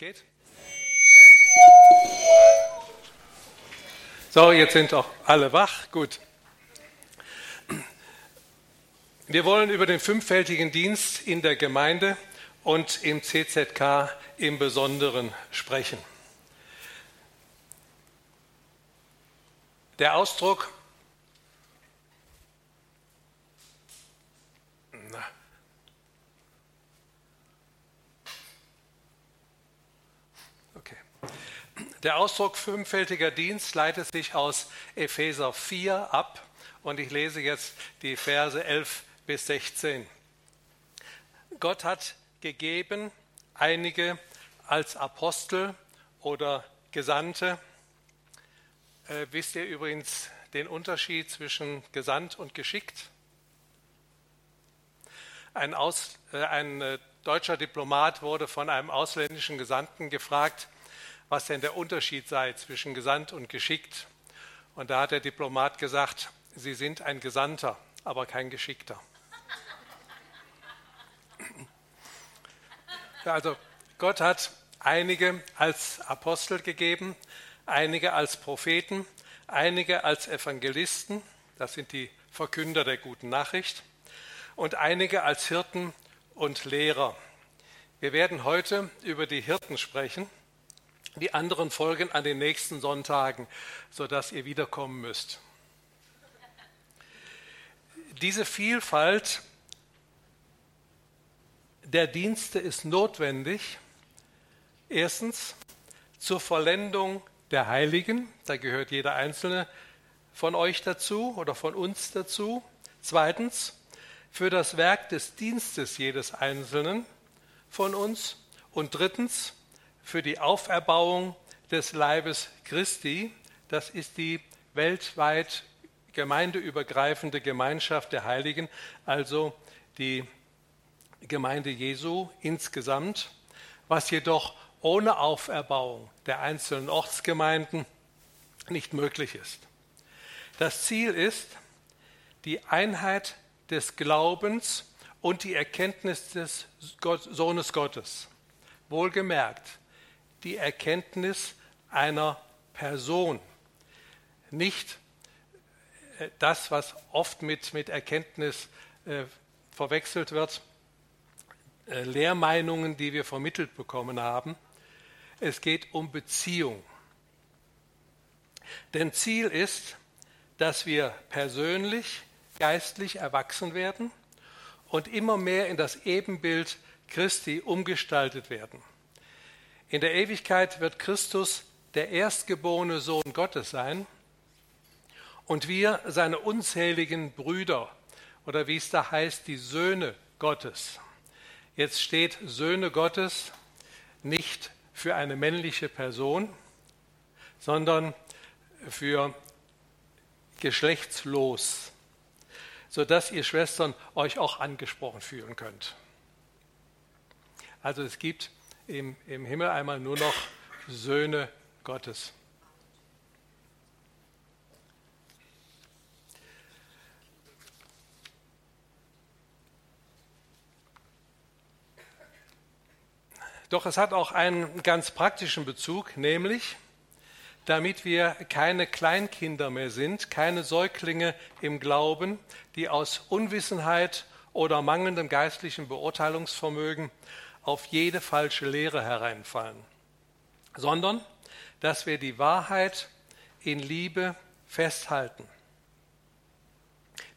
Geht? So, jetzt sind auch alle wach. Gut. Wir wollen über den fünffältigen Dienst in der Gemeinde und im CZK im Besonderen sprechen. Der Ausdruck Der Ausdruck fünffältiger Dienst leitet sich aus Epheser 4 ab und ich lese jetzt die Verse 11 bis 16. Gott hat gegeben einige als Apostel oder Gesandte. Äh, wisst ihr übrigens den Unterschied zwischen gesandt und geschickt? Ein, Aus, äh, ein äh, deutscher Diplomat wurde von einem ausländischen Gesandten gefragt, was denn der Unterschied sei zwischen gesandt und geschickt. Und da hat der Diplomat gesagt, Sie sind ein Gesandter, aber kein Geschickter. Also Gott hat einige als Apostel gegeben, einige als Propheten, einige als Evangelisten, das sind die Verkünder der guten Nachricht, und einige als Hirten und Lehrer. Wir werden heute über die Hirten sprechen. Die anderen folgen an den nächsten Sonntagen, sodass ihr wiederkommen müsst. Diese Vielfalt der Dienste ist notwendig. Erstens zur Vollendung der Heiligen, da gehört jeder einzelne von euch dazu oder von uns dazu. Zweitens für das Werk des Dienstes jedes Einzelnen von uns. Und drittens für die Auferbauung des Leibes Christi. Das ist die weltweit gemeindeübergreifende Gemeinschaft der Heiligen, also die Gemeinde Jesu insgesamt, was jedoch ohne Auferbauung der einzelnen Ortsgemeinden nicht möglich ist. Das Ziel ist die Einheit des Glaubens und die Erkenntnis des Sohnes Gottes. Wohlgemerkt, die Erkenntnis einer Person, nicht äh, das, was oft mit, mit Erkenntnis äh, verwechselt wird, äh, Lehrmeinungen, die wir vermittelt bekommen haben. Es geht um Beziehung. Denn Ziel ist, dass wir persönlich, geistlich erwachsen werden und immer mehr in das Ebenbild Christi umgestaltet werden. In der Ewigkeit wird Christus der erstgeborene Sohn Gottes sein und wir seine unzähligen Brüder oder wie es da heißt, die Söhne Gottes. Jetzt steht Söhne Gottes nicht für eine männliche Person, sondern für geschlechtslos, sodass ihr Schwestern euch auch angesprochen fühlen könnt. Also es gibt im, im Himmel einmal nur noch Söhne Gottes. Doch es hat auch einen ganz praktischen Bezug, nämlich damit wir keine Kleinkinder mehr sind, keine Säuglinge im Glauben, die aus Unwissenheit oder mangelndem geistlichen Beurteilungsvermögen auf jede falsche Lehre hereinfallen, sondern dass wir die Wahrheit in Liebe festhalten.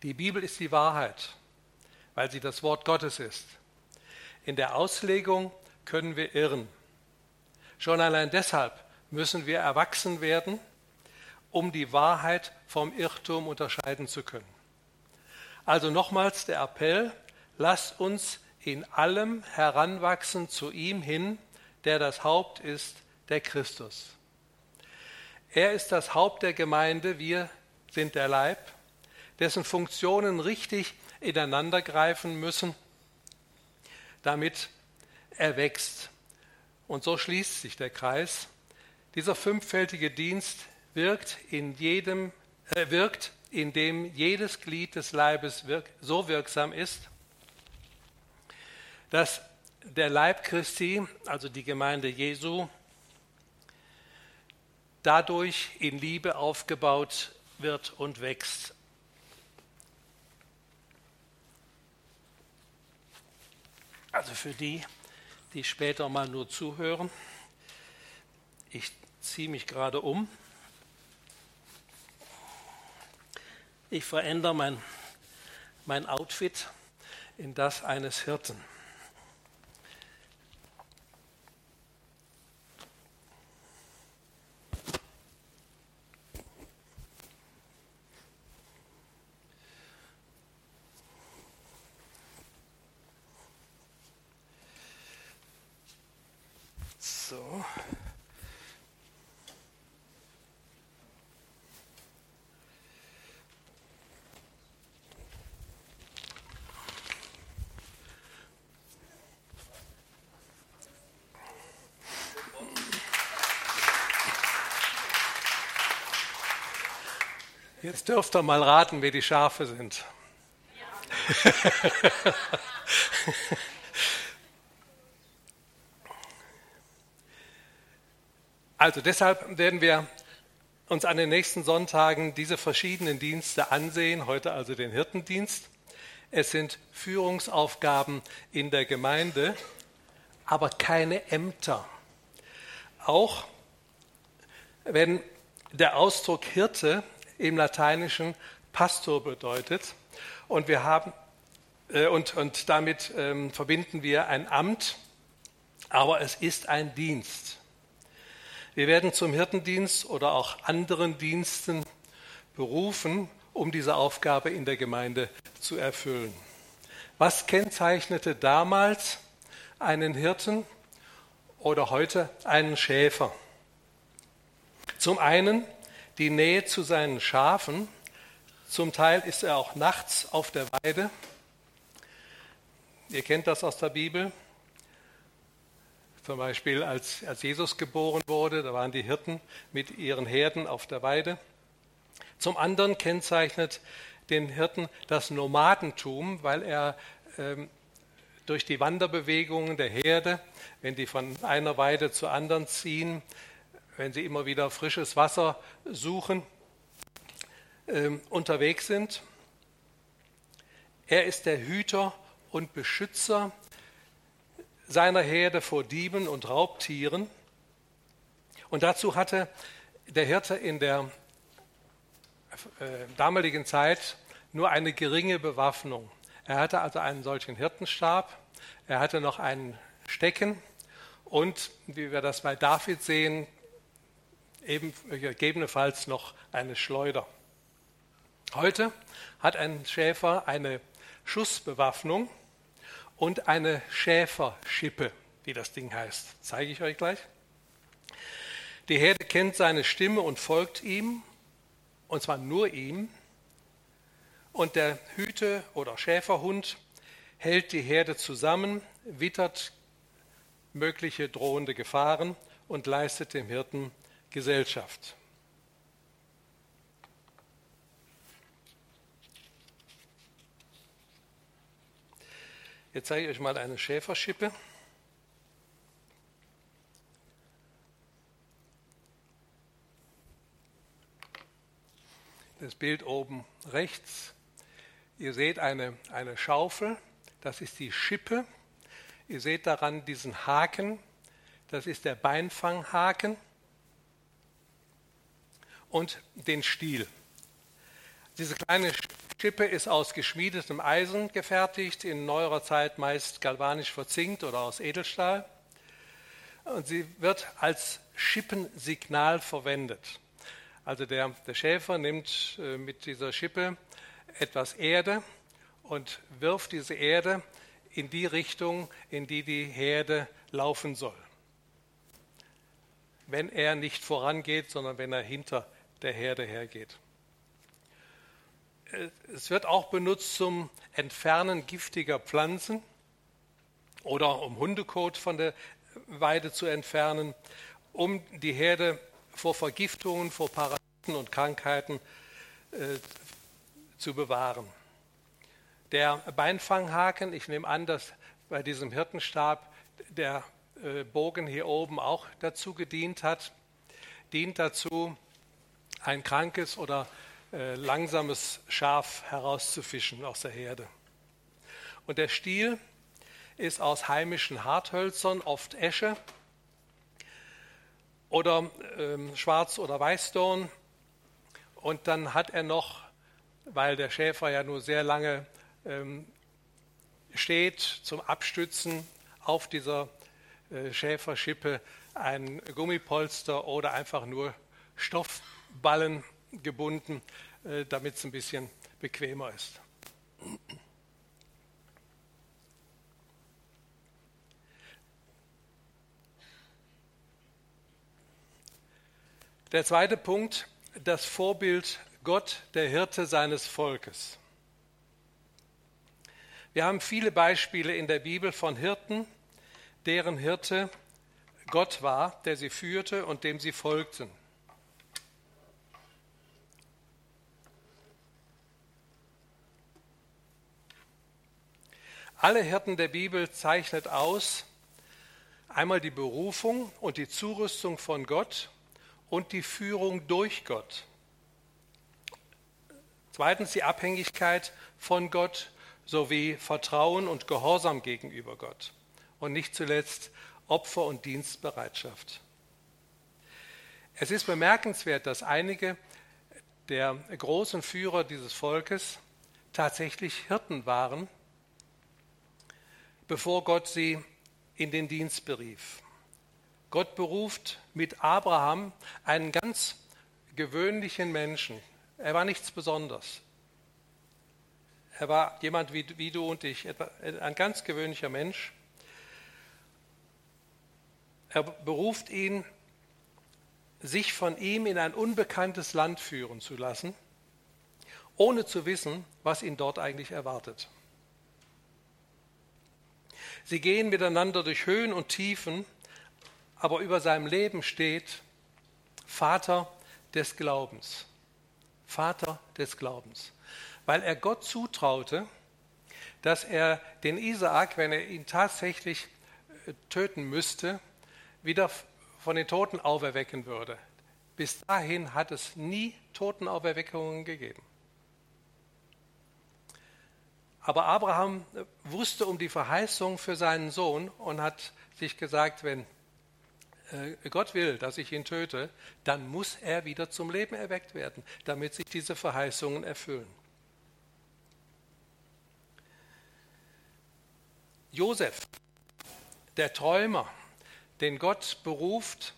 Die Bibel ist die Wahrheit, weil sie das Wort Gottes ist. In der Auslegung können wir irren. Schon allein deshalb müssen wir erwachsen werden, um die Wahrheit vom Irrtum unterscheiden zu können. Also nochmals der Appell, lasst uns in allem heranwachsen zu ihm hin, der das Haupt ist, der Christus. Er ist das Haupt der Gemeinde, wir sind der Leib, dessen Funktionen richtig ineinandergreifen müssen, damit er wächst. Und so schließt sich der Kreis. Dieser fünffältige Dienst wirkt in jedem, äh, wirkt, indem jedes Glied des Leibes wirk so wirksam ist, dass der Leib Christi, also die Gemeinde Jesu, dadurch in Liebe aufgebaut wird und wächst. Also für die, die später mal nur zuhören, ich ziehe mich gerade um. Ich verändere mein, mein Outfit in das eines Hirten. So. Jetzt dürft ihr mal raten, wer die Schafe sind. Also deshalb werden wir uns an den nächsten Sonntagen diese verschiedenen Dienste ansehen, heute also den Hirtendienst. Es sind Führungsaufgaben in der Gemeinde, aber keine Ämter. Auch wenn der Ausdruck Hirte im Lateinischen Pastor bedeutet. Und wir haben äh, und, und damit ähm, verbinden wir ein Amt, aber es ist ein Dienst. Wir werden zum Hirtendienst oder auch anderen Diensten berufen, um diese Aufgabe in der Gemeinde zu erfüllen. Was kennzeichnete damals einen Hirten oder heute einen Schäfer? Zum einen die Nähe zu seinen Schafen. Zum Teil ist er auch nachts auf der Weide. Ihr kennt das aus der Bibel. Zum Beispiel, als, als Jesus geboren wurde, da waren die Hirten mit ihren Herden auf der Weide. Zum anderen kennzeichnet den Hirten das Nomadentum, weil er ähm, durch die Wanderbewegungen der Herde, wenn die von einer Weide zur anderen ziehen, wenn sie immer wieder frisches Wasser suchen, äh, unterwegs sind. Er ist der Hüter und Beschützer seiner Herde vor Dieben und Raubtieren. Und dazu hatte der Hirte in der äh, damaligen Zeit nur eine geringe Bewaffnung. Er hatte also einen solchen Hirtenstab, er hatte noch einen Stecken und, wie wir das bei David sehen, eben, gegebenenfalls noch eine Schleuder. Heute hat ein Schäfer eine Schussbewaffnung und eine Schäferschippe, wie das Ding heißt. Zeige ich euch gleich. Die Herde kennt seine Stimme und folgt ihm, und zwar nur ihm. Und der Hüte- oder Schäferhund hält die Herde zusammen, wittert mögliche drohende Gefahren und leistet dem Hirten Gesellschaft. Jetzt zeige ich euch mal eine Schäferschippe. Das Bild oben rechts. Ihr seht eine, eine Schaufel, das ist die Schippe. Ihr seht daran diesen Haken, das ist der Beinfanghaken und den Stiel. Diese kleine Schippe ist aus geschmiedetem Eisen gefertigt, in neuerer Zeit meist galvanisch verzinkt oder aus Edelstahl. Und sie wird als Schippensignal verwendet. Also der, der Schäfer nimmt äh, mit dieser Schippe etwas Erde und wirft diese Erde in die Richtung, in die die Herde laufen soll. Wenn er nicht vorangeht, sondern wenn er hinter der Herde hergeht. Es wird auch benutzt zum Entfernen giftiger Pflanzen oder um Hundekot von der Weide zu entfernen, um die Herde vor Vergiftungen, vor Parasiten und Krankheiten äh, zu bewahren. Der Beinfanghaken, ich nehme an, dass bei diesem Hirtenstab der äh, Bogen hier oben auch dazu gedient hat, dient dazu, ein krankes oder äh, langsames Schaf herauszufischen aus der Herde. Und der Stiel ist aus heimischen Harthölzern, oft Esche oder ähm, Schwarz- oder Weißdorn. Und dann hat er noch, weil der Schäfer ja nur sehr lange ähm, steht zum Abstützen auf dieser äh, Schäferschippe, ein Gummipolster oder einfach nur Stoffballen gebunden, äh, damit es ein bisschen bequemer ist. Der zweite Punkt, das Vorbild Gott, der Hirte seines Volkes. Wir haben viele Beispiele in der Bibel von Hirten, deren Hirte Gott war, der sie führte und dem sie folgten. Alle Hirten der Bibel zeichnet aus einmal die Berufung und die Zurüstung von Gott und die Führung durch Gott. Zweitens die Abhängigkeit von Gott sowie Vertrauen und Gehorsam gegenüber Gott. Und nicht zuletzt Opfer- und Dienstbereitschaft. Es ist bemerkenswert, dass einige der großen Führer dieses Volkes tatsächlich Hirten waren, bevor Gott sie in den Dienst berief. Gott beruft mit Abraham einen ganz gewöhnlichen Menschen. Er war nichts Besonderes. Er war jemand wie, wie du und ich, ein ganz gewöhnlicher Mensch. Er beruft ihn, sich von ihm in ein unbekanntes Land führen zu lassen, ohne zu wissen, was ihn dort eigentlich erwartet. Sie gehen miteinander durch Höhen und Tiefen aber über seinem Leben steht Vater des Glaubens. Vater des Glaubens. Weil er Gott zutraute, dass er den Isaak, wenn er ihn tatsächlich äh, töten müsste, wieder von den Toten auferwecken würde. Bis dahin hat es nie Totenauferweckungen gegeben. Aber Abraham äh, wusste um die Verheißung für seinen Sohn und hat sich gesagt, wenn äh, Gott will, dass ich ihn töte, dann muss er wieder zum Leben erweckt werden, damit sich diese Verheißungen erfüllen. Josef, der Träumer, den Gott beruft,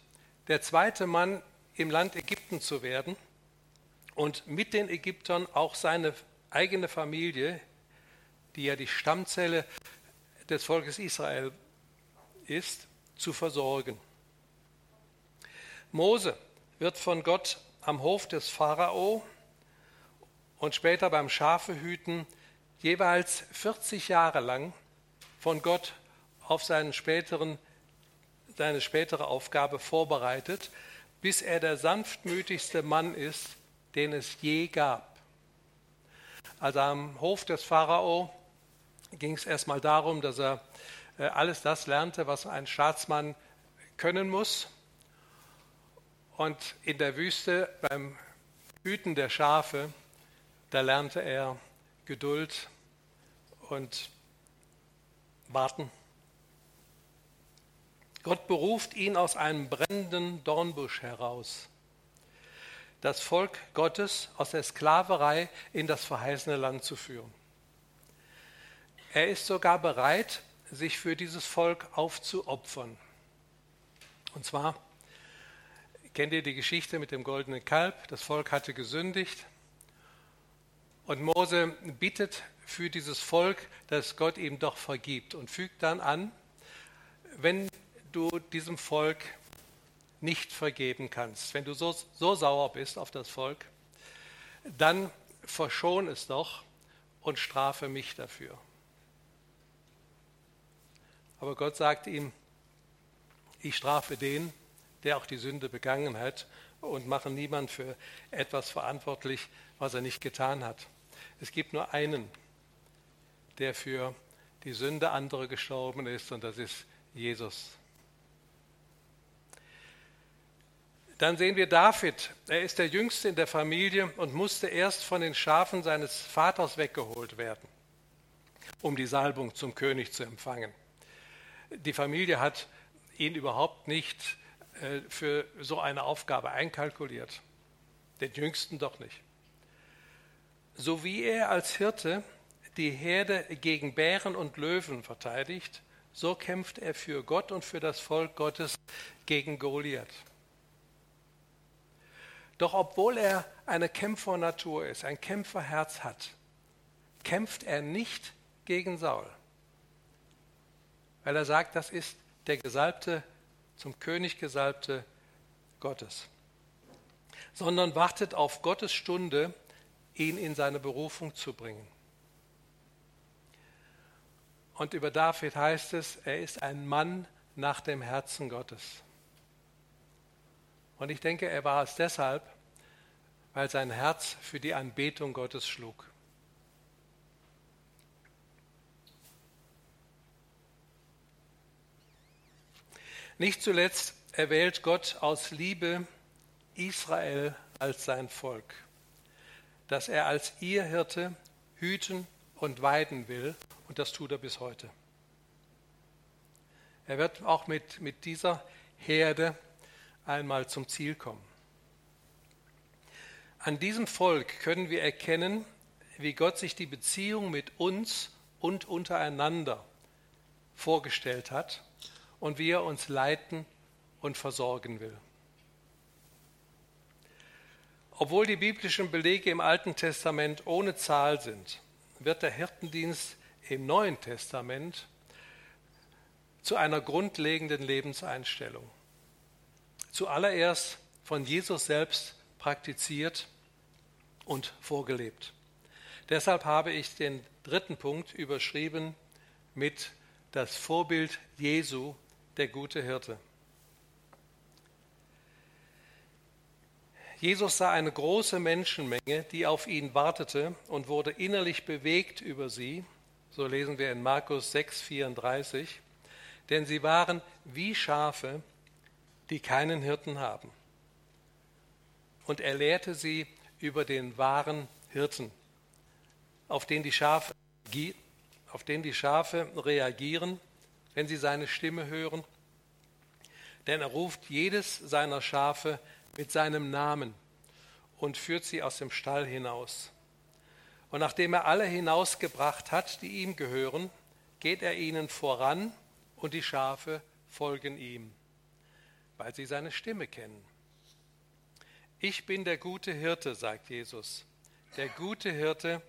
der zweite Mann im Land Ägypten zu werden und mit den Ägyptern auch seine eigene Familie, die ja die Stammzelle des Volkes Israel ist, zu versorgen. Mose wird von Gott am Hof des Pharao und später beim Schafehüten jeweils 40 Jahre lang von Gott auf seinen späteren, seine spätere Aufgabe vorbereitet, bis er der sanftmütigste Mann ist, den es je gab. Also am Hof des Pharao ging es erstmal darum, dass er äh, alles das lernte, was ein Staatsmann können muss. Und in der Wüste beim Hüten der Schafe, da lernte er Geduld und Warten. Gott beruft ihn aus einem brennenden Dornbusch heraus, das Volk Gottes aus der Sklaverei in das verheißene Land zu führen. Er ist sogar bereit, sich für dieses Volk aufzuopfern. Und zwar Kennt ihr die Geschichte mit dem goldenen Kalb? Das Volk hatte gesündigt. Und Mose bittet für dieses Volk, dass Gott ihm doch vergibt und fügt dann an, wenn du diesem Volk nicht vergeben kannst, wenn du so, so sauer bist auf das Volk, dann verschon es doch und strafe mich dafür. Aber Gott sagt ihm, ich strafe den, der auch die Sünde begangen hat und machen niemand für etwas verantwortlich, was er nicht getan hat. Es gibt nur einen, der für die Sünde anderer gestorben ist und das ist Jesus. Dann sehen wir David. Er ist der Jüngste in der Familie und musste erst von den Schafen seines Vaters weggeholt werden, um die Salbung zum König zu empfangen. Die Familie hat ihn überhaupt nicht äh, für so eine Aufgabe einkalkuliert. Den Jüngsten doch nicht. So wie er als Hirte die Herde gegen Bären und Löwen verteidigt, so kämpft er für Gott und für das Volk Gottes gegen Goliath. Doch obwohl er eine Kämpfernatur ist, ein Kämpferherz hat, kämpft er nicht gegen Saul, weil er sagt, das ist der Gesalbte, zum König Gesalbte Gottes, sondern wartet auf Gottes Stunde, ihn in seine Berufung zu bringen. Und über David heißt es, er ist ein Mann nach dem Herzen Gottes. Und ich denke, er war es deshalb, weil sein Herz für die Anbetung Gottes schlug. Nicht zuletzt erwählt Gott aus Liebe Israel als sein Volk, dass er als ihr Hirte hüten und weiden will, und das tut er bis heute. Er wird auch mit, mit dieser Herde einmal zum Ziel kommen. An diesem Volk können wir erkennen, wie Gott sich die Beziehung mit uns und untereinander vorgestellt hat und wie er uns leiten und versorgen will. Obwohl die biblischen Belege im Alten Testament ohne Zahl sind, wird der Hirtendienst im Neuen Testament zu einer grundlegenden Lebenseinstellung. Zuallererst von Jesus selbst praktiziert und vorgelebt. Deshalb habe ich den dritten Punkt überschrieben mit das Vorbild Jesu, der gute Hirte. Jesus sah eine große Menschenmenge, die auf ihn wartete und wurde innerlich bewegt über sie. So lesen wir in Markus 6, 34. Denn sie waren wie Schafe, die keinen Hirten haben. Und er lehrte sie über den wahren Hirten, auf den die Schafe, auf den die Schafe reagieren, wenn sie seine Stimme hören. Denn er ruft jedes seiner Schafe mit seinem Namen und führt sie aus dem Stall hinaus. Und nachdem er alle hinausgebracht hat, die ihm gehören, geht er ihnen voran und die Schafe folgen ihm weil sie seine Stimme kennen. Ich bin der gute Hirte, sagt Jesus. Der gute Hirte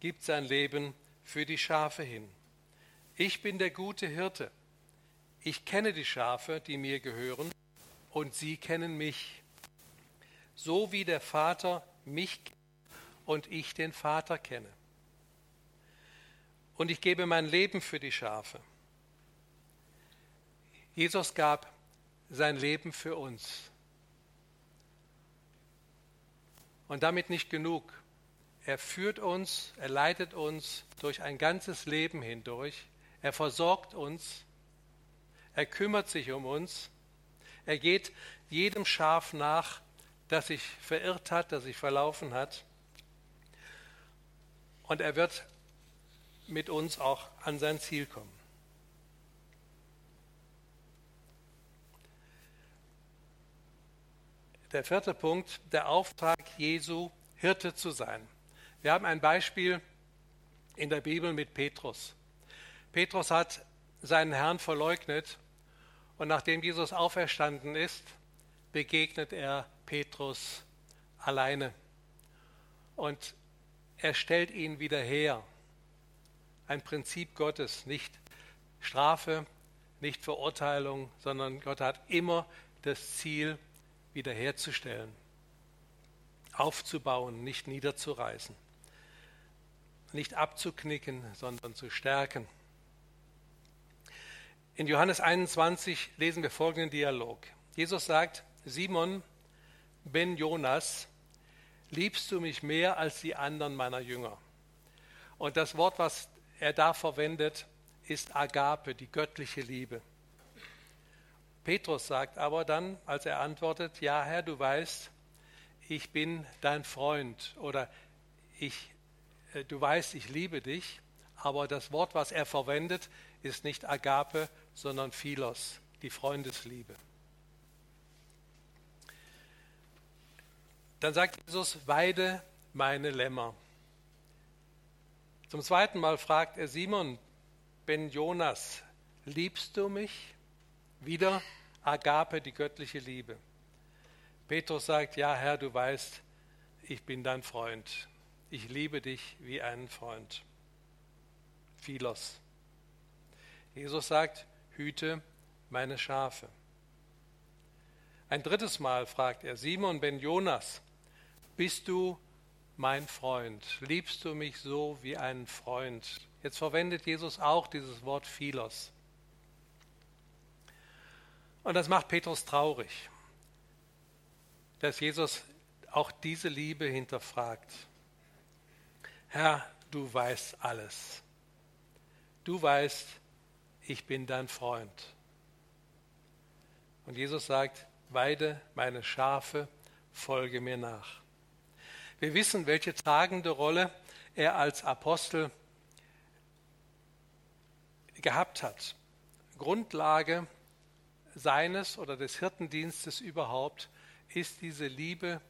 gibt sein Leben für die Schafe hin. Ich bin der gute Hirte. Ich kenne die Schafe, die mir gehören, und sie kennen mich. So wie der Vater mich und ich den Vater kenne. Und ich gebe mein Leben für die Schafe. Jesus gab sein Leben für uns. Und damit nicht genug. Er führt uns, er leitet uns durch ein ganzes Leben hindurch. Er versorgt uns. Er kümmert sich um uns. Er geht jedem Schaf nach, das sich verirrt hat, das sich verlaufen hat. Und er wird mit uns auch an sein Ziel kommen. Der vierte Punkt, der Auftrag Jesu, Hirte zu sein. Wir haben ein Beispiel in der Bibel mit Petrus. Petrus hat seinen Herrn verleugnet und nachdem Jesus auferstanden ist, begegnet er Petrus alleine und er stellt ihn wieder her. Ein Prinzip Gottes, nicht Strafe, nicht Verurteilung, sondern Gott hat immer das Ziel, wiederherzustellen, aufzubauen, nicht niederzureißen, nicht abzuknicken, sondern zu stärken. In Johannes 21 lesen wir folgenden Dialog. Jesus sagt, Simon, Ben Jonas, liebst du mich mehr als die anderen meiner Jünger? Und das Wort, was er da verwendet, ist Agape, die göttliche Liebe. Petrus sagt aber dann, als er antwortet, ja Herr, du weißt, ich bin dein Freund oder ich, äh, du weißt, ich liebe dich, aber das Wort, was er verwendet, ist nicht Agape, sondern Philos, die Freundesliebe. Dann sagt Jesus, weide meine Lämmer. Zum zweiten Mal fragt er Simon ben Jonas, liebst du mich? Wieder Agape, die göttliche Liebe. Petrus sagt, ja Herr, du weißt, ich bin dein Freund. Ich liebe dich wie einen Freund. Philos. Jesus sagt, hüte meine Schafe. Ein drittes Mal fragt er, Simon ben Jonas, bist du mein Freund? Liebst du mich so wie einen Freund? Jetzt verwendet Jesus auch dieses Wort Philos. Und das macht Petrus traurig, dass Jesus auch diese Liebe hinterfragt. Herr, du weißt alles. Du weißt, ich bin dein Freund. Und Jesus sagt, weide meine Schafe, folge mir nach. Wir wissen, welche tragende Rolle er als Apostel gehabt hat. Grundlage seines oder des Hirtendienstes überhaupt ist diese Liebe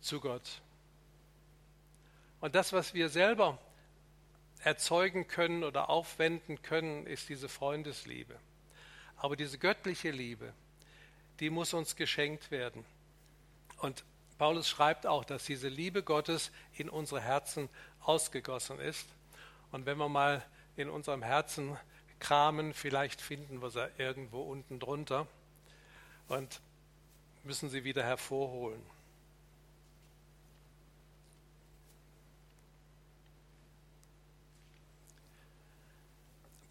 zu Gott. Und das, was wir selber erzeugen können oder aufwenden können, ist diese Freundesliebe. Aber diese göttliche Liebe, die muss uns geschenkt werden. Und Paulus schreibt auch, dass diese Liebe Gottes in unsere Herzen ausgegossen ist. Und wenn wir mal in unserem Herzen kramen, vielleicht finden wir sie irgendwo unten drunter und müssen sie wieder hervorholen.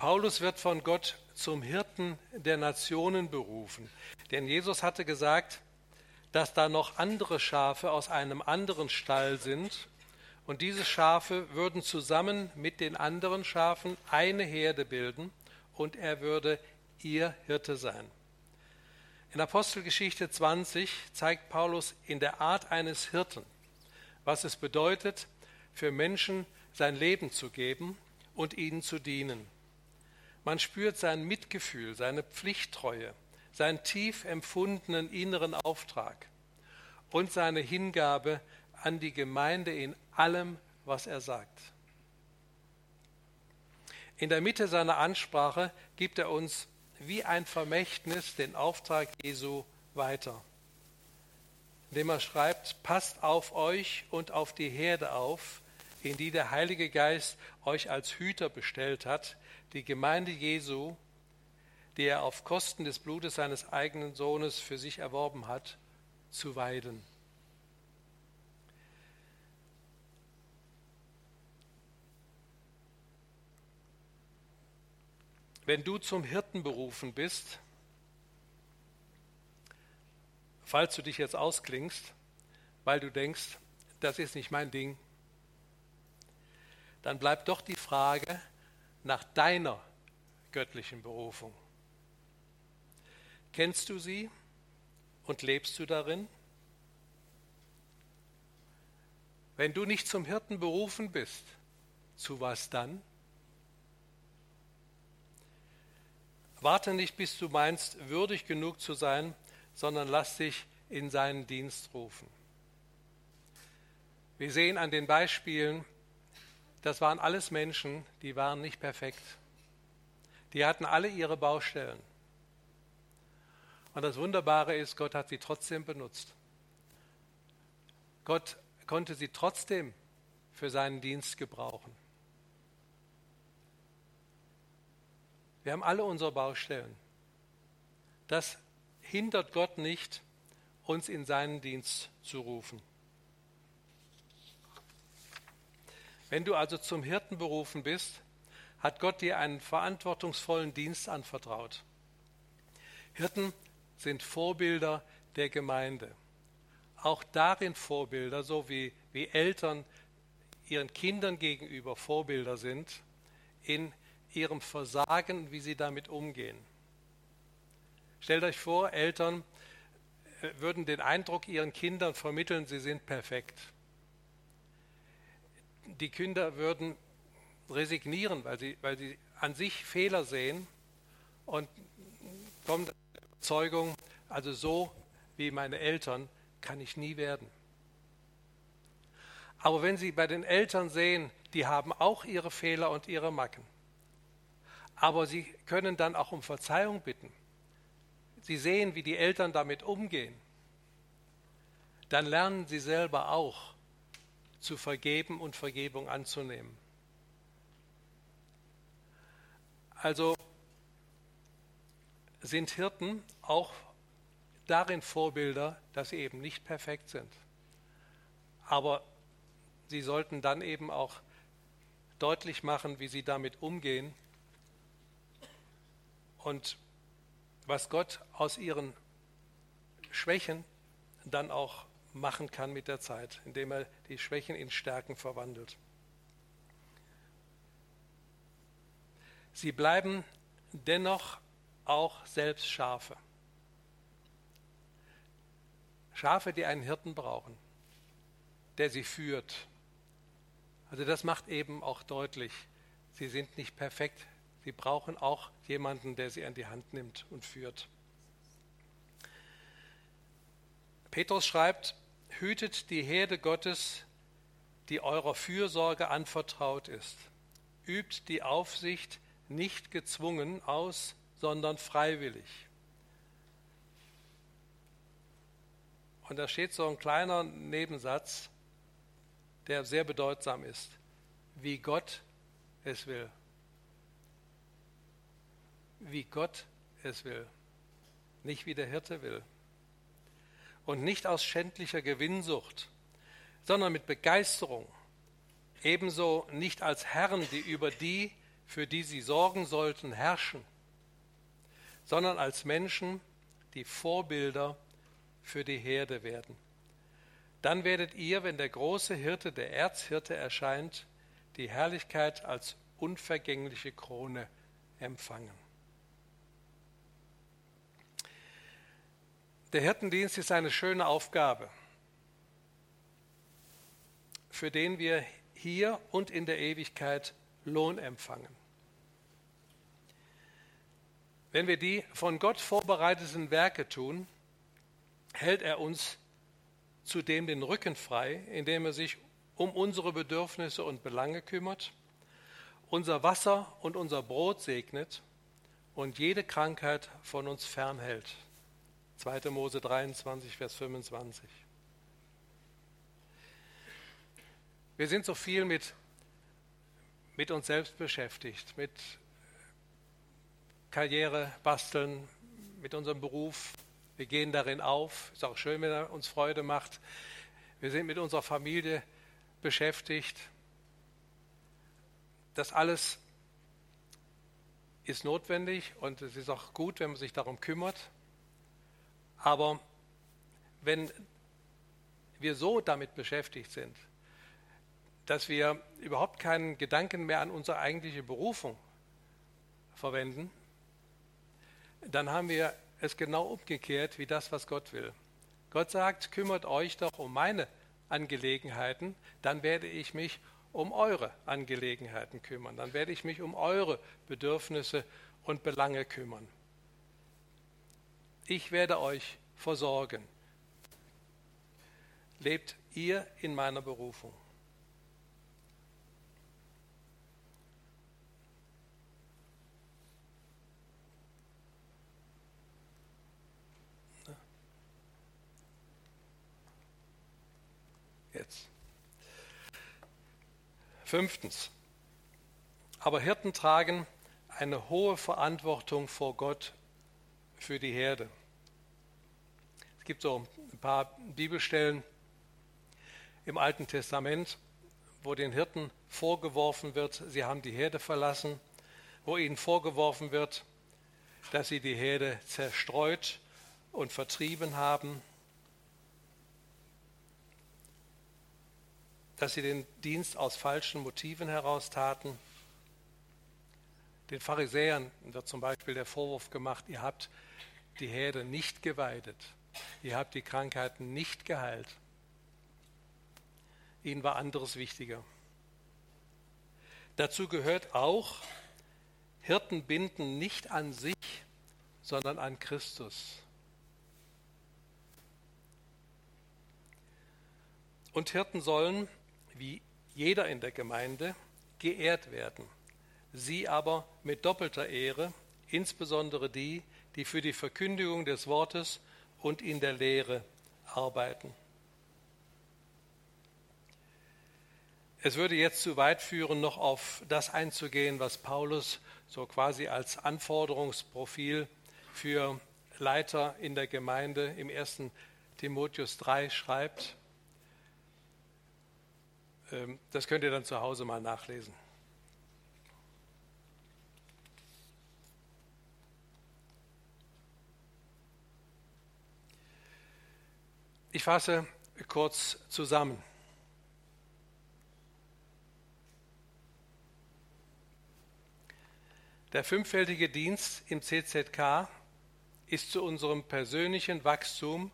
Paulus wird von Gott zum Hirten der Nationen berufen. Denn Jesus hatte gesagt, dass da noch andere Schafe aus einem anderen Stall sind, und diese Schafe würden zusammen mit den anderen Schafen eine Herde bilden, und er würde ihr Hirte sein. In Apostelgeschichte 20 zeigt Paulus in der Art eines Hirten, was es bedeutet, für Menschen sein Leben zu geben und ihnen zu dienen. Man spürt sein Mitgefühl, seine Pflichttreue, seinen tief empfundenen inneren Auftrag und seine Hingabe an die Gemeinde in allem, was er sagt. In der Mitte seiner Ansprache gibt er uns wie ein Vermächtnis den Auftrag Jesu weiter, indem er schreibt, passt auf euch und auf die Herde auf, in die der Heilige Geist euch als Hüter bestellt hat, die Gemeinde Jesu, die er auf Kosten des Blutes seines eigenen Sohnes für sich erworben hat, zu weiden. Wenn du zum Hirten berufen bist, falls du dich jetzt ausklingst, weil du denkst, das ist nicht mein Ding, dann bleibt doch die Frage nach deiner göttlichen Berufung. Kennst du sie und lebst du darin? Wenn du nicht zum Hirten berufen bist, zu was dann? Warte nicht, bis du meinst, würdig genug zu sein, sondern lass dich in seinen Dienst rufen. Wir sehen an den Beispielen, das waren alles Menschen, die waren nicht perfekt. Die hatten alle ihre Baustellen. Und das Wunderbare ist, Gott hat sie trotzdem benutzt. Gott konnte sie trotzdem für seinen Dienst gebrauchen. Wir haben alle unsere Baustellen. Das hindert Gott nicht, uns in seinen Dienst zu rufen. Wenn du also zum Hirten berufen bist, hat Gott dir einen verantwortungsvollen Dienst anvertraut. Hirten sind Vorbilder der Gemeinde. Auch darin Vorbilder, so wie, wie Eltern ihren Kindern gegenüber Vorbilder sind, in ihrem Versagen, wie sie damit umgehen. Stellt euch vor, Eltern äh, würden den Eindruck ihren Kindern vermitteln, sie sind perfekt. Die Kinder würden resignieren, weil sie, weil sie an sich Fehler sehen und zur Überzeugung, also so wie meine Eltern kann ich nie werden. Aber wenn Sie bei den Eltern sehen, die haben auch ihre Fehler und ihre Macken, aber sie können dann auch um Verzeihung bitten. Sie sehen, wie die Eltern damit umgehen. Dann lernen sie selber auch zu vergeben und Vergebung anzunehmen. Also sind Hirten auch darin Vorbilder, dass sie eben nicht perfekt sind. Aber sie sollten dann eben auch deutlich machen, wie sie damit umgehen und was Gott aus ihren Schwächen dann auch machen kann mit der Zeit, indem er die Schwächen in Stärken verwandelt. Sie bleiben dennoch auch selbst Schafe. Schafe, die einen Hirten brauchen, der sie führt. Also das macht eben auch deutlich, sie sind nicht perfekt, sie brauchen auch jemanden, der sie an die Hand nimmt und führt. Petrus schreibt, hütet die Herde Gottes, die eurer Fürsorge anvertraut ist. Übt die Aufsicht nicht gezwungen aus, sondern freiwillig. Und da steht so ein kleiner Nebensatz, der sehr bedeutsam ist, wie Gott es will. Wie Gott es will, nicht wie der Hirte will. Und nicht aus schändlicher Gewinnsucht, sondern mit Begeisterung. Ebenso nicht als Herren, die über die, für die sie sorgen sollten, herrschen, sondern als Menschen, die Vorbilder für die Herde werden. Dann werdet ihr, wenn der große Hirte, der Erzhirte erscheint, die Herrlichkeit als unvergängliche Krone empfangen. Der Hirtendienst ist eine schöne Aufgabe, für den wir hier und in der Ewigkeit Lohn empfangen. Wenn wir die von Gott vorbereiteten Werke tun, hält er uns zudem den Rücken frei, indem er sich um unsere Bedürfnisse und Belange kümmert, unser Wasser und unser Brot segnet und jede Krankheit von uns fernhält. 2. Mose 23, Vers 25. Wir sind so viel mit, mit uns selbst beschäftigt, mit Karriere basteln, mit unserem Beruf. Wir gehen darin auf. Ist auch schön, wenn er uns Freude macht. Wir sind mit unserer Familie beschäftigt. Das alles ist notwendig und es ist auch gut, wenn man sich darum kümmert. Aber wenn wir so damit beschäftigt sind, dass wir überhaupt keinen Gedanken mehr an unsere eigentliche Berufung verwenden, dann haben wir es genau umgekehrt wie das, was Gott will. Gott sagt, kümmert euch doch um meine Angelegenheiten, dann werde ich mich um eure Angelegenheiten kümmern, dann werde ich mich um eure Bedürfnisse und Belange kümmern. Ich werde euch versorgen. Lebt ihr in meiner Berufung. Jetzt. Fünftens. Aber Hirten tragen eine hohe Verantwortung vor Gott für die Herde. Es gibt so ein paar Bibelstellen im Alten Testament, wo den Hirten vorgeworfen wird, sie haben die Herde verlassen, wo ihnen vorgeworfen wird, dass sie die Herde zerstreut und vertrieben haben. dass sie den Dienst aus falschen Motiven heraus taten. Den Pharisäern wird zum Beispiel der Vorwurf gemacht, ihr habt die Herde nicht geweidet. Ihr habt die Krankheiten nicht geheilt. Ihnen war anderes wichtiger. Dazu gehört auch, Hirten binden nicht an sich, sondern an Christus. Und Hirten sollen, wie jeder in der Gemeinde, geehrt werden. Sie aber mit doppelter Ehre, insbesondere die, die für die Verkündigung des Wortes und in der Lehre arbeiten. Es würde jetzt zu weit führen, noch auf das einzugehen, was Paulus so quasi als Anforderungsprofil für Leiter in der Gemeinde im 1. Timotheus 3 schreibt. Ähm, das könnt ihr dann zu Hause mal nachlesen. Ich fasse kurz zusammen. Der fünffältige Dienst im CZK ist zu unserem persönlichen Wachstum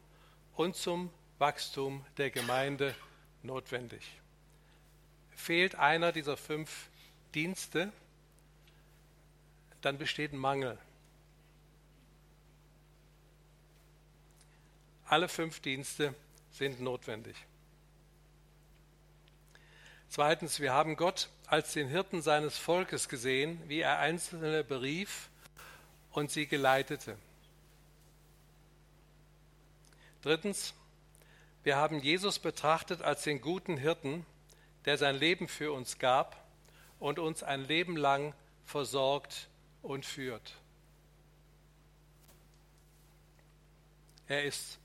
und zum Wachstum der Gemeinde notwendig. Fehlt einer dieser fünf Dienste, dann besteht ein Mangel. Alle fünf Dienste sind notwendig. Zweitens, wir haben Gott als den Hirten seines Volkes gesehen, wie er Einzelne berief und sie geleitete. Drittens, wir haben Jesus betrachtet als den guten Hirten, der sein Leben für uns gab und uns ein Leben lang versorgt und führt. Er ist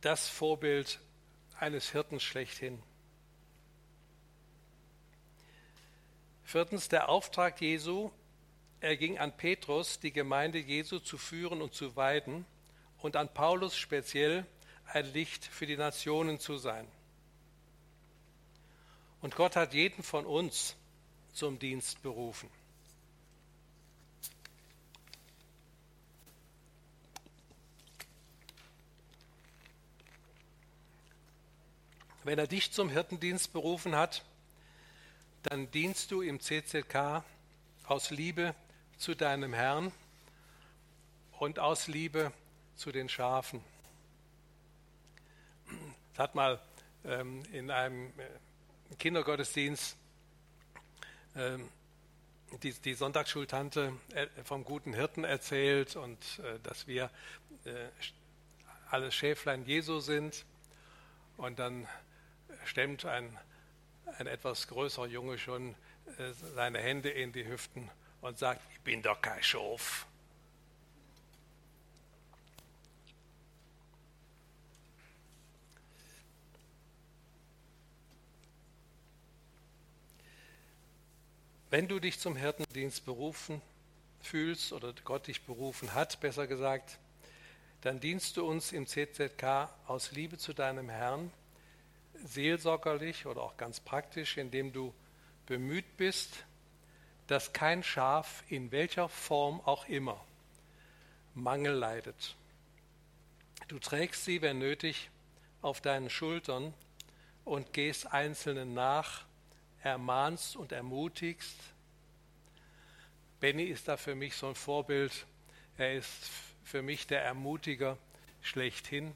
das Vorbild eines Hirten schlechthin. Viertens, der Auftrag Jesu, er ging an Petrus, die Gemeinde Jesu zu führen und zu weiden, und an Paulus speziell ein Licht für die Nationen zu sein. Und Gott hat jeden von uns zum Dienst berufen. Wenn er dich zum Hirtendienst berufen hat, dann dienst du im CZK aus Liebe zu deinem Herrn und aus Liebe zu den Schafen. Das hat mal ähm, in einem äh, Kindergottesdienst ähm, die, die Sonntagsschultante äh, vom guten Hirten erzählt und äh, dass wir äh, alle Schäflein Jesu sind. Und dann stemmt ein, ein etwas größerer Junge schon äh, seine Hände in die Hüften und sagt, ich bin doch kein Schof. Wenn du dich zum Hirtendienst berufen fühlst oder Gott dich berufen hat, besser gesagt, dann dienst du uns im CZK aus Liebe zu deinem Herrn seelsorgerlich oder auch ganz praktisch, indem du bemüht bist, dass kein Schaf in welcher Form auch immer Mangel leidet. Du trägst sie, wenn nötig, auf deinen Schultern und gehst Einzelnen nach, ermahnst und ermutigst. Benny ist da für mich so ein Vorbild. Er ist für mich der Ermutiger schlechthin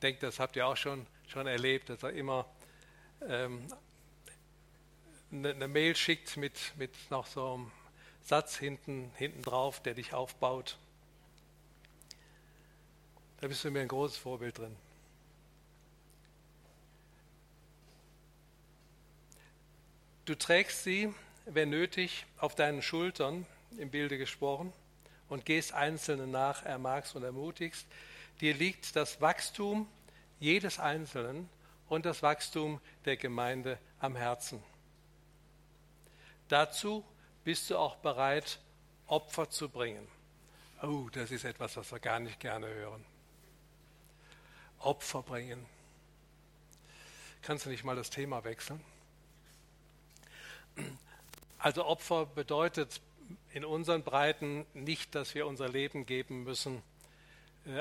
denke, das habt ihr auch schon, schon erlebt, dass er immer ähm, eine, eine, Mail schickt mit, mit noch so einem Satz hinten, hinten drauf, der dich aufbaut. Da bist du mir ein großes Vorbild drin. Du trägst sie, wenn nötig, auf deinen Schultern, im Bilde gesprochen, und gehst Einzelnen nach, ermagst und ermutigst. Dir liegt das Wachstum jedes Einzelnen und das Wachstum der Gemeinde am Herzen. Dazu bist du auch bereit, Opfer zu bringen. Oh, das ist etwas, was wir gar nicht gerne hören. Opfer bringen. Kannst du nicht mal das Thema wechseln? Also Opfer bedeutet in unseren Breiten nicht, dass wir unser Leben geben müssen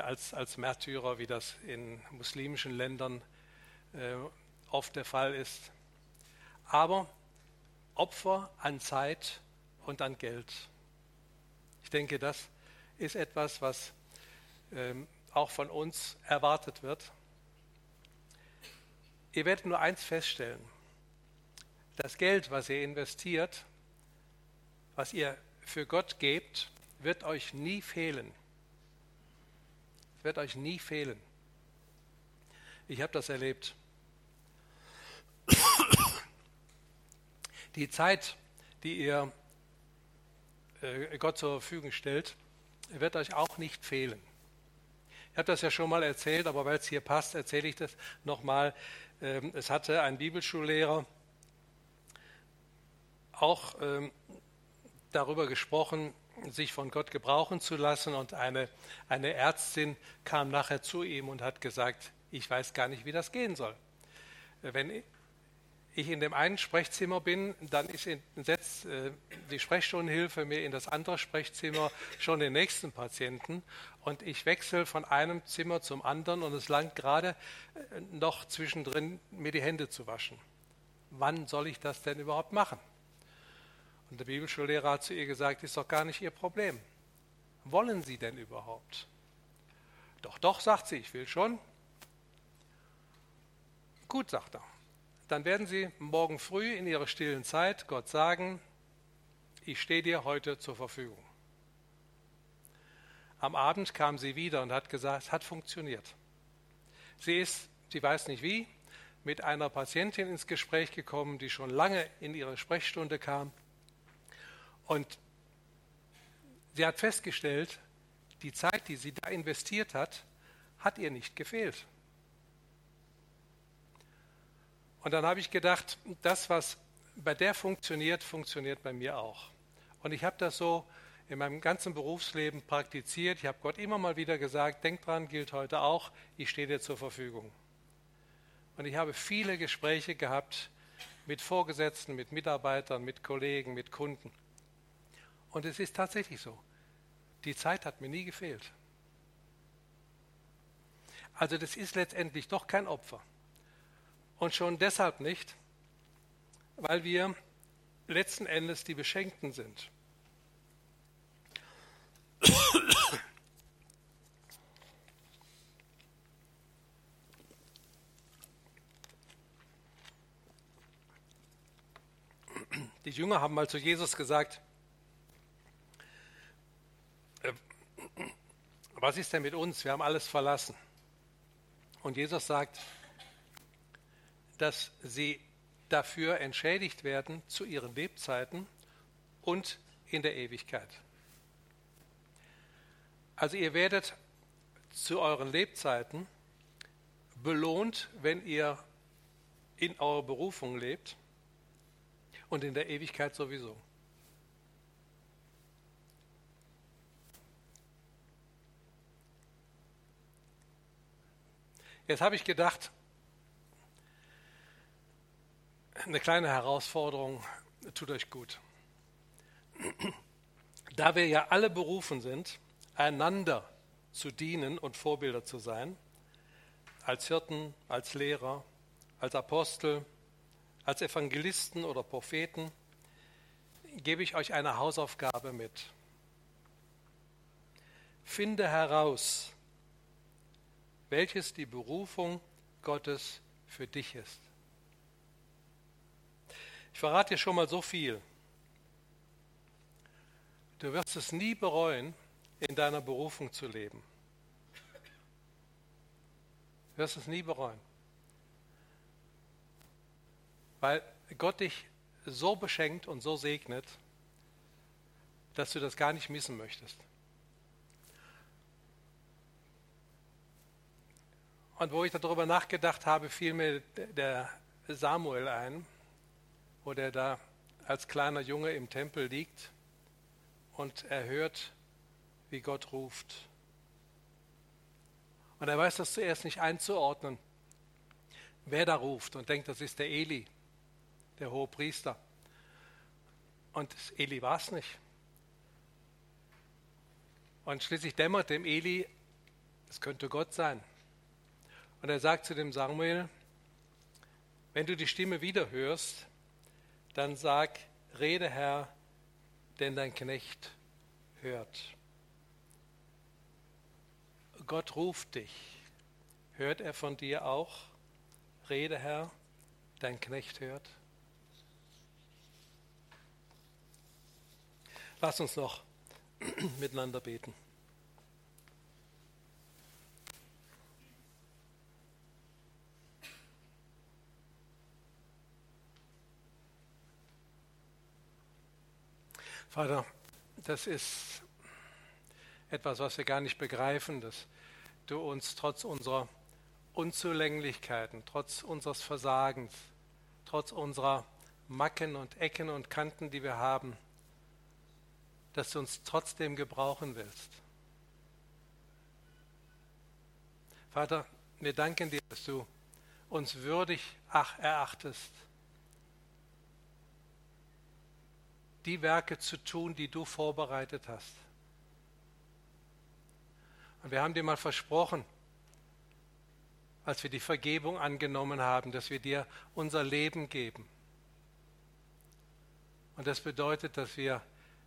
als, als Märtyrer, wie das in muslimischen Ländern äh, oft der Fall ist. Aber Opfer an Zeit und an Geld. Ich denke, das ist etwas, was ähm, auch von uns erwartet wird. Ihr werdet nur eins feststellen. Das Geld, was ihr investiert, was ihr für Gott gebt, wird euch nie fehlen. Wird euch nie fehlen. Ich habe das erlebt. Die Zeit, die ihr äh, Gott zur Verfügung stellt, wird euch auch nicht fehlen. Ich habe das ja schon mal erzählt, aber weil es hier passt, erzähle ich das nochmal. Ähm, es hatte ein Bibelschullehrer auch ähm, darüber gesprochen, sich von Gott gebrauchen zu lassen. Und eine, eine Ärztin kam nachher zu ihm und hat gesagt, ich weiß gar nicht, wie das gehen soll. Wenn ich in dem einen Sprechzimmer bin, dann setzt äh, die Sprechstundenhilfe mir in das andere Sprechzimmer schon den nächsten Patienten und ich wechsle von einem Zimmer zum anderen und es langt gerade äh, noch zwischendrin, mir die Hände zu waschen. Wann soll ich das denn überhaupt machen? Und der Bibelschullehrer hat zu ihr gesagt, ist doch gar nicht Ihr Problem. Wollen Sie denn überhaupt? Doch, doch, sagt sie, ich will schon. Gut, sagt er. Dann werden Sie morgen früh in Ihrer stillen Zeit Gott sagen, ich stehe dir heute zur Verfügung. Am Abend kam sie wieder und hat gesagt, es hat funktioniert. Sie ist, sie weiß nicht wie, mit einer Patientin ins Gespräch gekommen, die schon lange in ihre Sprechstunde kam und sie hat festgestellt, die Zeit, die sie da investiert hat, hat ihr nicht gefehlt. Und dann habe ich gedacht, das, was bei der funktioniert, funktioniert bei mir auch. Und ich habe das so in meinem ganzen Berufsleben praktiziert. Ich habe Gott immer mal wieder gesagt, denk dran, gilt heute auch, ich stehe dir zur Verfügung. Und ich habe viele Gespräche gehabt mit Vorgesetzten, mit Mitarbeitern, mit Kollegen, mit Kunden. Und es ist tatsächlich so. Die Zeit hat mir nie gefehlt. Also das ist letztendlich doch kein Opfer. Und schon deshalb nicht, weil wir letzten Endes die Beschenkten sind. Die Jünger haben mal zu Jesus gesagt, was ist denn mit uns? Wir haben alles verlassen. Und Jesus sagt, dass sie dafür entschädigt werden zu ihren Lebzeiten und in der Ewigkeit. Also ihr werdet zu euren Lebzeiten belohnt, wenn ihr in eurer Berufung lebt und in der Ewigkeit sowieso. Jetzt habe ich gedacht, eine kleine Herausforderung tut euch gut. Da wir ja alle berufen sind, einander zu dienen und Vorbilder zu sein, als Hirten, als Lehrer, als Apostel, als Evangelisten oder Propheten, gebe ich euch eine Hausaufgabe mit. Finde heraus, welches die Berufung Gottes für dich ist. Ich verrate dir schon mal so viel. Du wirst es nie bereuen, in deiner Berufung zu leben. Du wirst es nie bereuen. Weil Gott dich so beschenkt und so segnet, dass du das gar nicht missen möchtest. Und wo ich darüber nachgedacht habe, fiel mir der Samuel ein, wo der da als kleiner Junge im Tempel liegt und er hört, wie Gott ruft. Und er weiß das zuerst nicht einzuordnen, wer da ruft und denkt, das ist der Eli, der hohe Priester. Und Eli war es nicht. Und schließlich dämmert dem Eli, es könnte Gott sein. Und er sagt zu dem Samuel, wenn du die Stimme wieder hörst, dann sag, rede Herr, denn dein Knecht hört. Gott ruft dich. Hört er von dir auch? Rede Herr, dein Knecht hört. Lass uns noch miteinander beten. Vater, das ist etwas, was wir gar nicht begreifen, dass du uns trotz unserer Unzulänglichkeiten, trotz unseres Versagens, trotz unserer Macken und Ecken und Kanten, die wir haben, dass du uns trotzdem gebrauchen willst. Vater, wir danken dir, dass du uns würdig erachtest, die Werke zu tun, die du vorbereitet hast. Und wir haben dir mal versprochen, als wir die Vergebung angenommen haben, dass wir dir unser Leben geben. Und das bedeutet, dass wir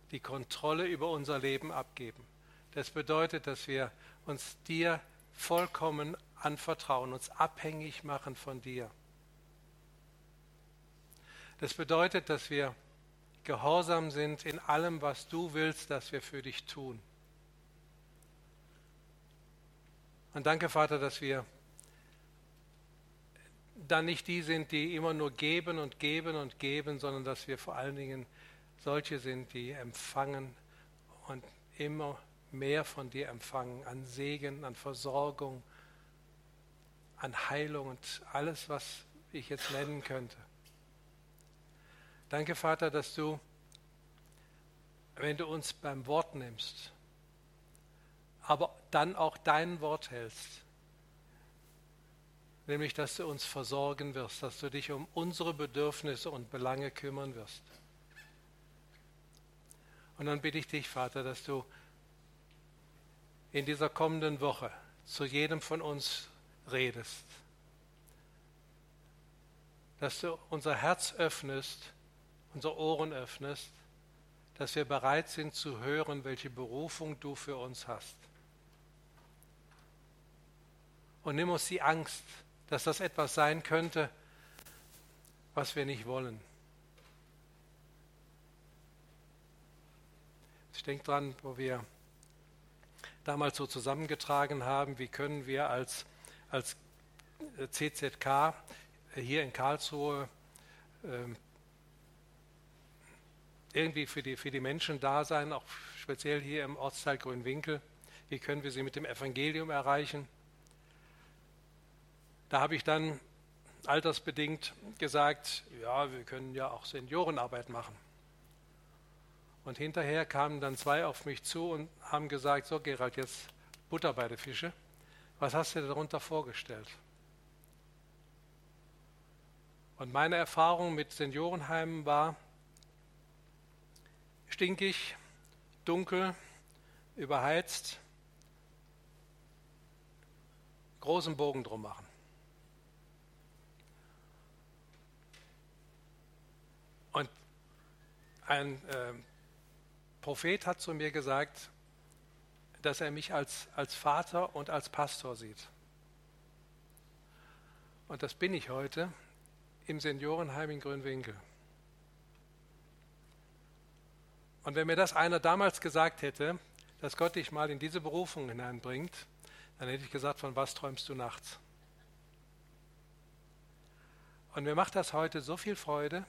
die Kontrolle über unser Leben abgeben. Das bedeutet, dass wir uns dir vollkommen anvertrauen, uns abhängig machen von dir. Das bedeutet, dass wir gehorsam sind in allem, was du willst, dass wir für dich tun. Und danke, Vater, dass wir dann nicht die sind, die immer nur geben und geben und geben, sondern dass wir vor allen Dingen solche sind, die empfangen und immer mehr von dir empfangen, an Segen, an Versorgung, an Heilung und alles, was ich jetzt nennen könnte. Danke, Vater, dass du, wenn du uns beim Wort nimmst, aber dann auch dein Wort hältst, nämlich dass du uns versorgen wirst, dass du dich um unsere Bedürfnisse und Belange kümmern wirst. Und dann bitte ich dich, Vater, dass du in dieser kommenden Woche zu jedem von uns redest. Dass du unser Herz öffnest, unsere Ohren öffnest, dass wir bereit sind zu hören, welche Berufung du für uns hast. Und nimm uns die Angst, dass das etwas sein könnte, was wir nicht wollen. Ich denke dran, wo wir damals so zusammengetragen haben, wie können wir als, als CZK hier in Karlsruhe äh, irgendwie für die, für die Menschen da sein, auch speziell hier im Ortsteil Grünwinkel. Wie können wir sie mit dem Evangelium erreichen? Da habe ich dann altersbedingt gesagt, ja, wir können ja auch Seniorenarbeit machen. Und hinterher kamen dann zwei auf mich zu und haben gesagt, so Gerald, jetzt Butter bei den Fische. Was hast du dir darunter vorgestellt? Und meine Erfahrung mit Seniorenheimen war stinkig, dunkel, überheizt, großen Bogen drum machen. Und ein äh, Prophet hat zu mir gesagt, dass er mich als, als Vater und als Pastor sieht. Und das bin ich heute im Seniorenheim in Grünwinkel. Und wenn mir das einer damals gesagt hätte, dass Gott dich mal in diese Berufung hineinbringt, dann hätte ich gesagt, von was träumst du nachts? Und mir macht das heute so viel Freude,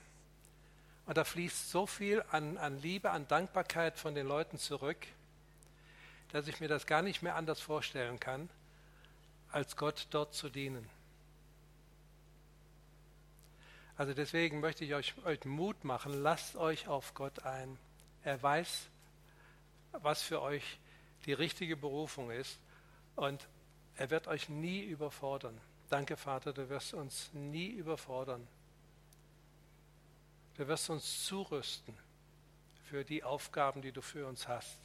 und da fließt so viel an, an Liebe, an Dankbarkeit von den Leuten zurück, dass ich mir das gar nicht mehr anders vorstellen kann, als Gott dort zu dienen. Also deswegen möchte ich euch, euch Mut machen, lasst euch auf Gott ein. Er weiß, was für euch die richtige Berufung ist und er wird euch nie überfordern. Danke, Vater, du wirst uns nie überfordern. Du wirst uns zurüsten für die Aufgaben, die du für uns hast.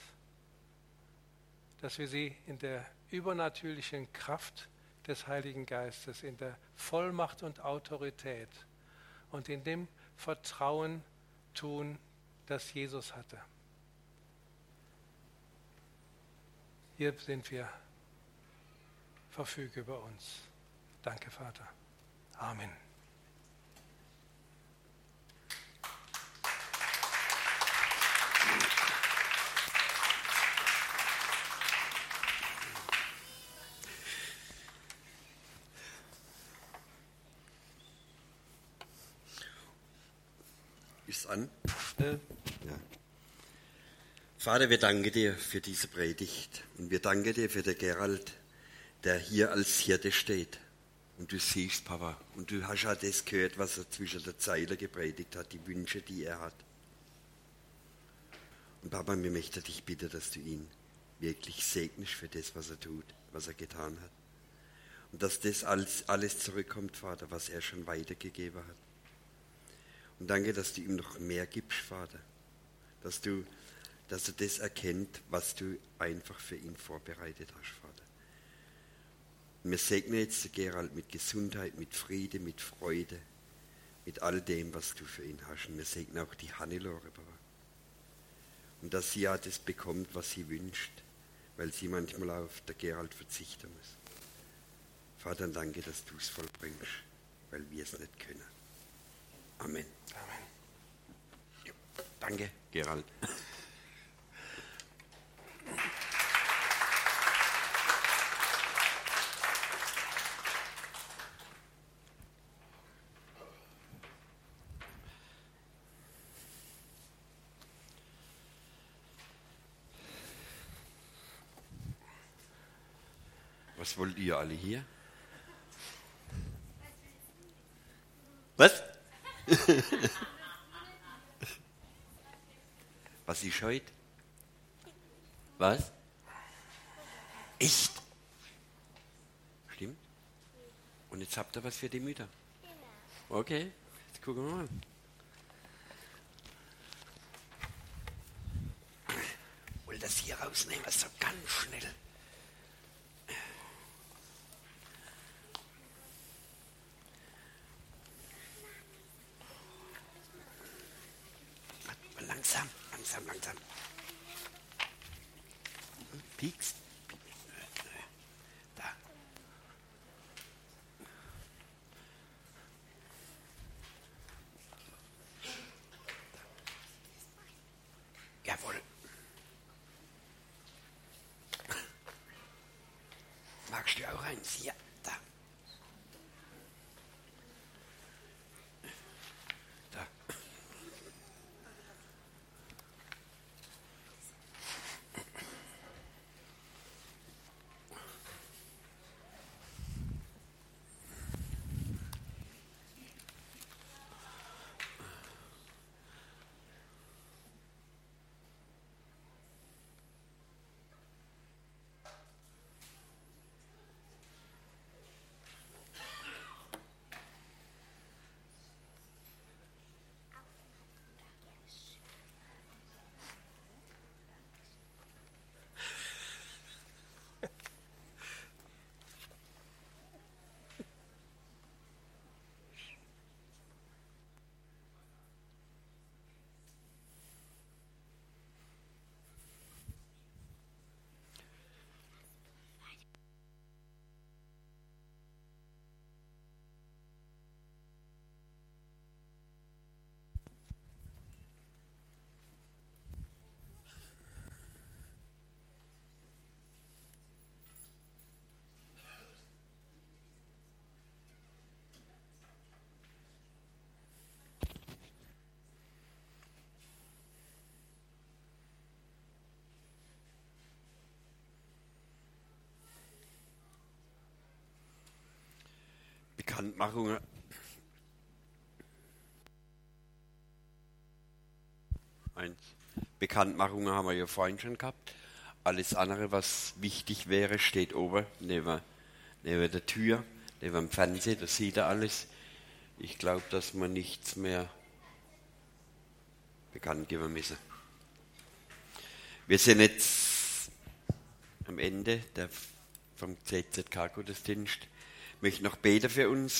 dass wir sie in der übernatürlichen Kraft des Heiligen Geistes, in der Vollmacht und Autorität und in dem Vertrauen tun, das Jesus hatte. Hier sind wir. Verfüge über uns. Danke, Vater. Amen. Ist an? Ja. Vater, wir danken dir für diese Predigt und wir danken dir für den Gerald, der hier als Hirte steht. Und du siehst, Papa, und du hast ja das gehört, was er zwischen der Zeile gepredigt hat, die Wünsche, die er hat. Und Papa, mir möchte dich bitten, dass du ihn wirklich segnest für das, was er tut, was er getan hat. Und dass das alles, alles zurückkommt, Vater, was er schon weitergegeben hat. Und danke, dass du ihm noch mehr gibst, Vater. Dass du, dass er das erkennt, was du einfach für ihn vorbereitet hast, Vater. Und wir segnen jetzt Gerald mit Gesundheit, mit Friede, mit Freude, mit all dem, was du für ihn hast. Und wir segnen auch die Hannelore, Papa. Und dass sie ja das bekommt, was sie wünscht, weil sie manchmal auf der Gerald verzichten muss. Vater, danke, dass du es vollbringst, weil wir es nicht können. Amen. Amen. Danke, Gerald. Was wollt ihr alle hier? Was? Was ist heute? Was? Echt? Stimmt? Und jetzt habt ihr was für die Mütter? Okay, jetzt gucken wir mal. Wollt das hier rausnehmen, so ganz schnell. Bekanntmachung. Eins. Bekanntmachungen haben wir ja vorhin schon gehabt. Alles andere, was wichtig wäre, steht oben neben, neben der Tür, neben dem Fernseher, da sieht er alles. Ich glaube, dass wir nichts mehr bekannt geben müssen. Wir sind jetzt am Ende der, vom CZK-Gottesdienst. Möchte noch beten für uns.